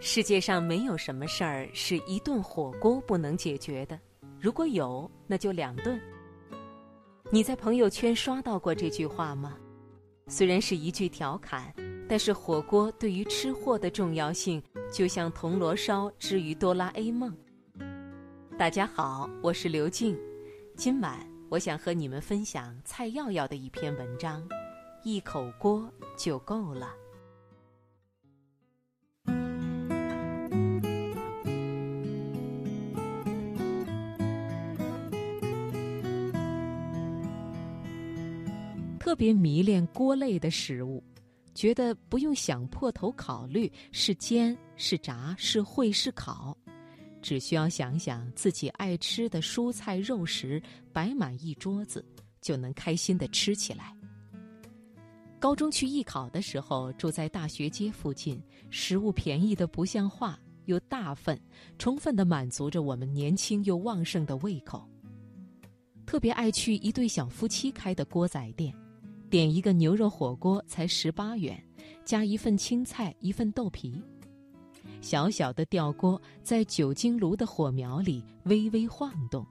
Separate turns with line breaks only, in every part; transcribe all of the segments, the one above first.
世界上没有什么事儿是一顿火锅不能解决的，如果有，那就两顿。你在朋友圈刷到过这句话吗？虽然是一句调侃，但是火锅对于吃货的重要性，就像铜锣烧之于哆啦 A 梦。大家好，我是刘静，今晚我想和你们分享蔡耀耀的一篇文章，一口锅就够了。特别迷恋锅类的食物，觉得不用想破头考虑是煎是炸是烩是烤，只需要想想自己爱吃的蔬菜肉食摆满一桌子，就能开心的吃起来。高中去艺考的时候，住在大学街附近，食物便宜的不像话，又大份，充分的满足着我们年轻又旺盛的胃口。特别爱去一对小夫妻开的锅仔店。点一个牛肉火锅才十八元，加一份青菜，一份豆皮。小小的吊锅在酒精炉的火苗里微微晃动，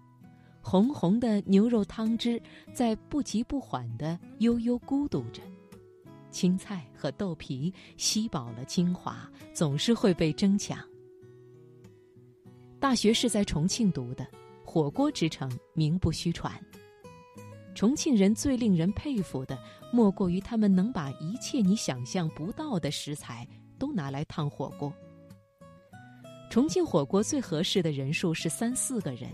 红红的牛肉汤汁在不急不缓地悠悠咕嘟着。青菜和豆皮吸饱了精华，总是会被争抢。大学是在重庆读的，火锅之城名不虚传。重庆人最令人佩服的，莫过于他们能把一切你想象不到的食材都拿来烫火锅。重庆火锅最合适的人数是三四个人，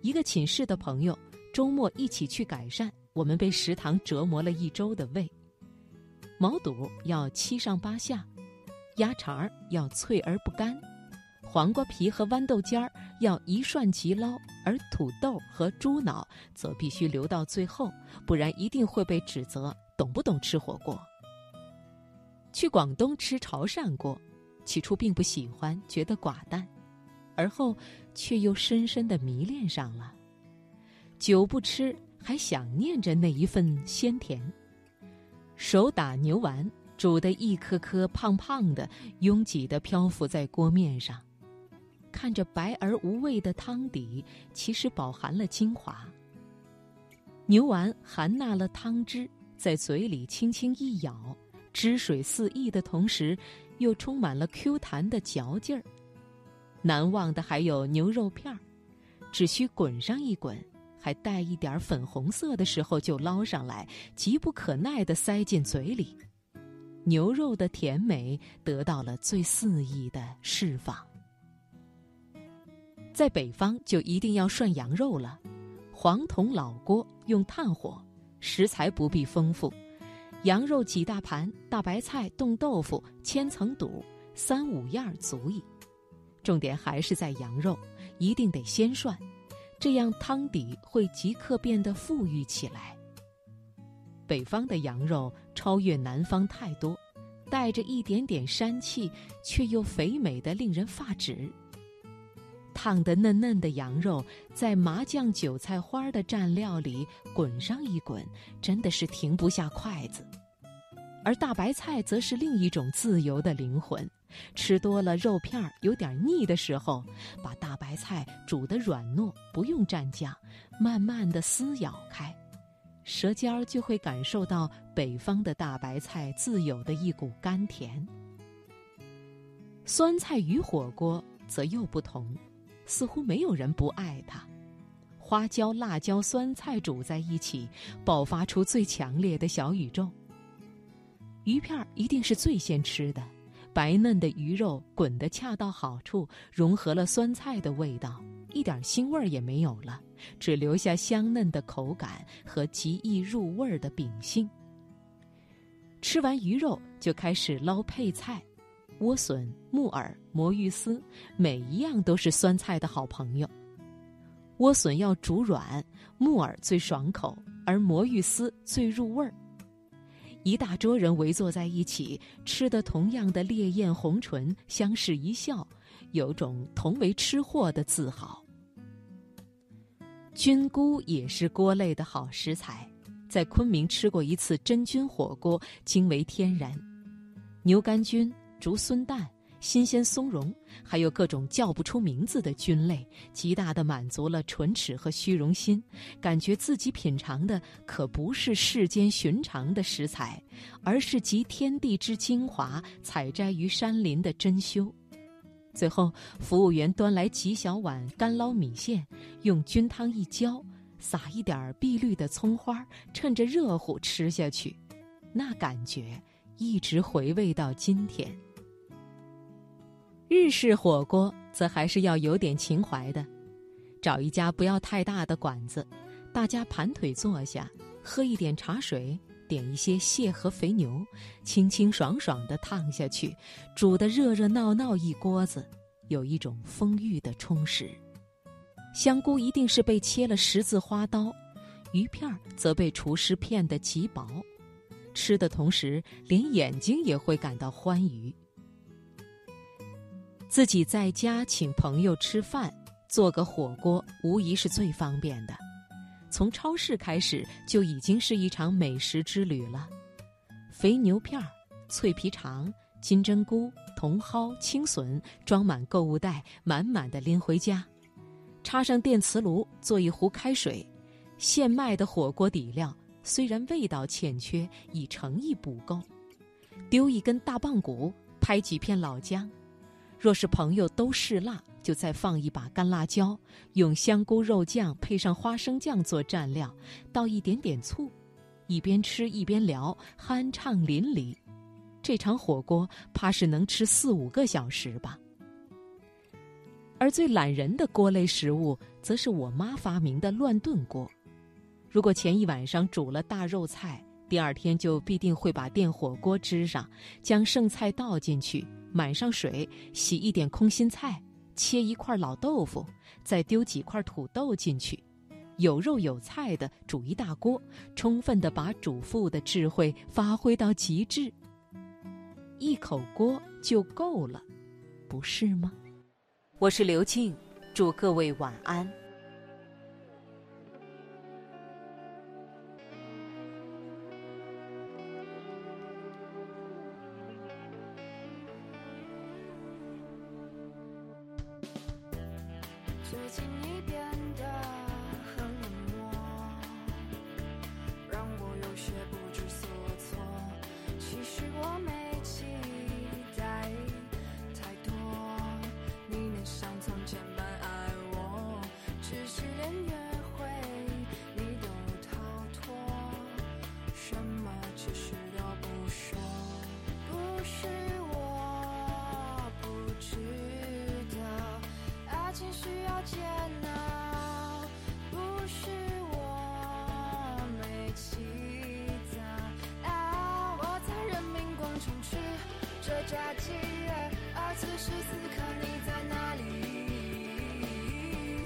一个寝室的朋友周末一起去改善，我们被食堂折磨了一周的胃。毛肚要七上八下，鸭肠要脆而不干。黄瓜皮和豌豆尖儿要一涮即捞，而土豆和猪脑则必须留到最后，不然一定会被指责懂不懂吃火锅。去广东吃潮汕锅，起初并不喜欢，觉得寡淡，而后却又深深的迷恋上了。久不吃，还想念着那一份鲜甜。手打牛丸，煮的一颗颗胖胖的，拥挤的漂浮在锅面上。看着白而无味的汤底，其实饱含了精华。牛丸含纳了汤汁，在嘴里轻轻一咬，汁水四溢的同时，又充满了 Q 弹的嚼劲儿。难忘的还有牛肉片儿，只需滚上一滚，还带一点粉红色的时候就捞上来，急不可耐地塞进嘴里，牛肉的甜美得到了最肆意的释放。在北方就一定要涮羊肉了，黄铜老锅用炭火，食材不必丰富，羊肉几大盘，大白菜、冻豆腐、千层肚，三五样足矣。重点还是在羊肉，一定得先涮，这样汤底会即刻变得富裕起来。北方的羊肉超越南方太多，带着一点点膻气，却又肥美的令人发指。烫得嫩嫩的羊肉，在麻酱韭菜花的蘸料里滚上一滚，真的是停不下筷子。而大白菜则是另一种自由的灵魂，吃多了肉片儿有点腻的时候，把大白菜煮得软糯，不用蘸酱，慢慢的撕咬开，舌尖儿就会感受到北方的大白菜自有的一股甘甜。酸菜鱼火锅则又不同。似乎没有人不爱它，花椒、辣椒、酸菜煮在一起，爆发出最强烈的小宇宙。鱼片一定是最先吃的，白嫩的鱼肉滚得恰到好处，融合了酸菜的味道，一点腥味儿也没有了，只留下香嫩的口感和极易入味儿的秉性。吃完鱼肉，就开始捞配菜。莴笋、木耳、魔芋丝，每一样都是酸菜的好朋友。莴笋要煮软，木耳最爽口，而魔芋丝最入味儿。一大桌人围坐在一起，吃的同样的烈焰红唇，相视一笑，有种同为吃货的自豪。菌菇也是锅类的好食材，在昆明吃过一次真菌火锅，惊为天人。牛肝菌。竹荪蛋、新鲜松茸，还有各种叫不出名字的菌类，极大的满足了唇齿和虚荣心，感觉自己品尝的可不是世间寻常的食材，而是集天地之精华采摘于山林的珍馐。最后，服务员端来几小碗干捞米线，用菌汤一浇，撒一点碧绿的葱花，趁着热乎吃下去，那感觉一直回味到今天。日式火锅则还是要有点情怀的，找一家不要太大的馆子，大家盘腿坐下，喝一点茶水。点一些蟹和肥牛，清清爽爽的烫下去，煮的热热闹闹一锅子，有一种丰裕的充实。香菇一定是被切了十字花刀，鱼片儿则被厨师片得极薄，吃的同时连眼睛也会感到欢愉。自己在家请朋友吃饭，做个火锅，无疑是最方便的。从超市开始就已经是一场美食之旅了，肥牛片儿、脆皮肠、金针菇、茼蒿、青笋装满购物袋，满满的拎回家，插上电磁炉做一壶开水，现卖的火锅底料虽然味道欠缺，以诚意补够，丢一根大棒骨，拍几片老姜，若是朋友都嗜辣。就再放一把干辣椒，用香菇肉酱配上花生酱做蘸料，倒一点点醋，一边吃一边聊，酣畅淋漓。这场火锅怕是能吃四五个小时吧。而最懒人的锅类食物，则是我妈发明的乱炖锅。如果前一晚上煮了大肉菜，第二天就必定会把电火锅支上，将剩菜倒进去，满上水，洗一点空心菜。切一块老豆腐，再丢几块土豆进去，有肉有菜的煮一大锅，充分的把主妇的智慧发挥到极致。一口锅就够了，不是吗？我是刘静，祝各位晚安。
最近你变得见熬不是我没记载啊我在人民广场吃着炸鸡而此时此刻你在哪里？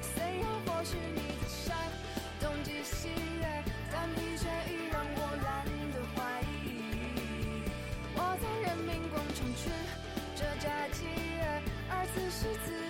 虽然或许你在声东击西但疲倦已让我懒得怀疑我在人民广场吃着炸鸡而此时此刻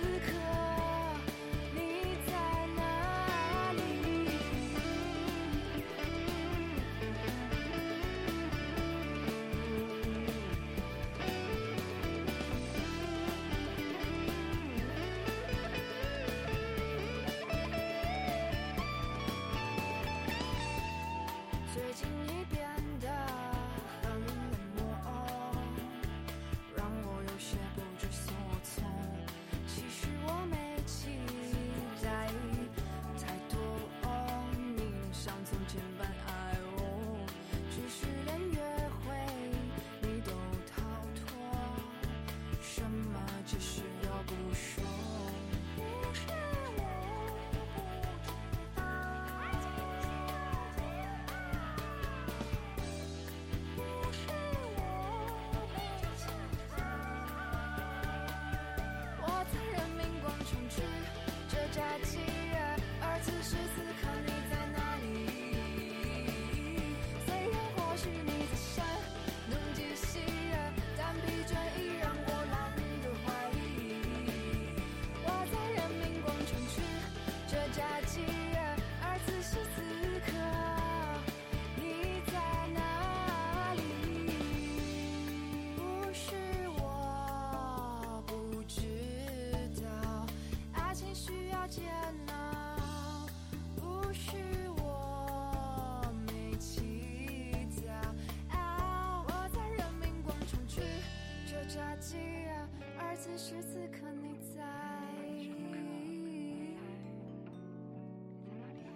而此时此刻你在，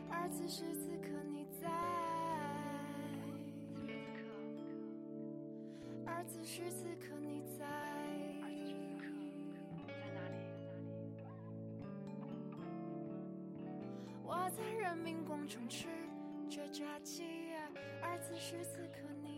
而此时此刻你在，而此时此刻你在。我在人民广场吃着炸鸡，而此时此刻你。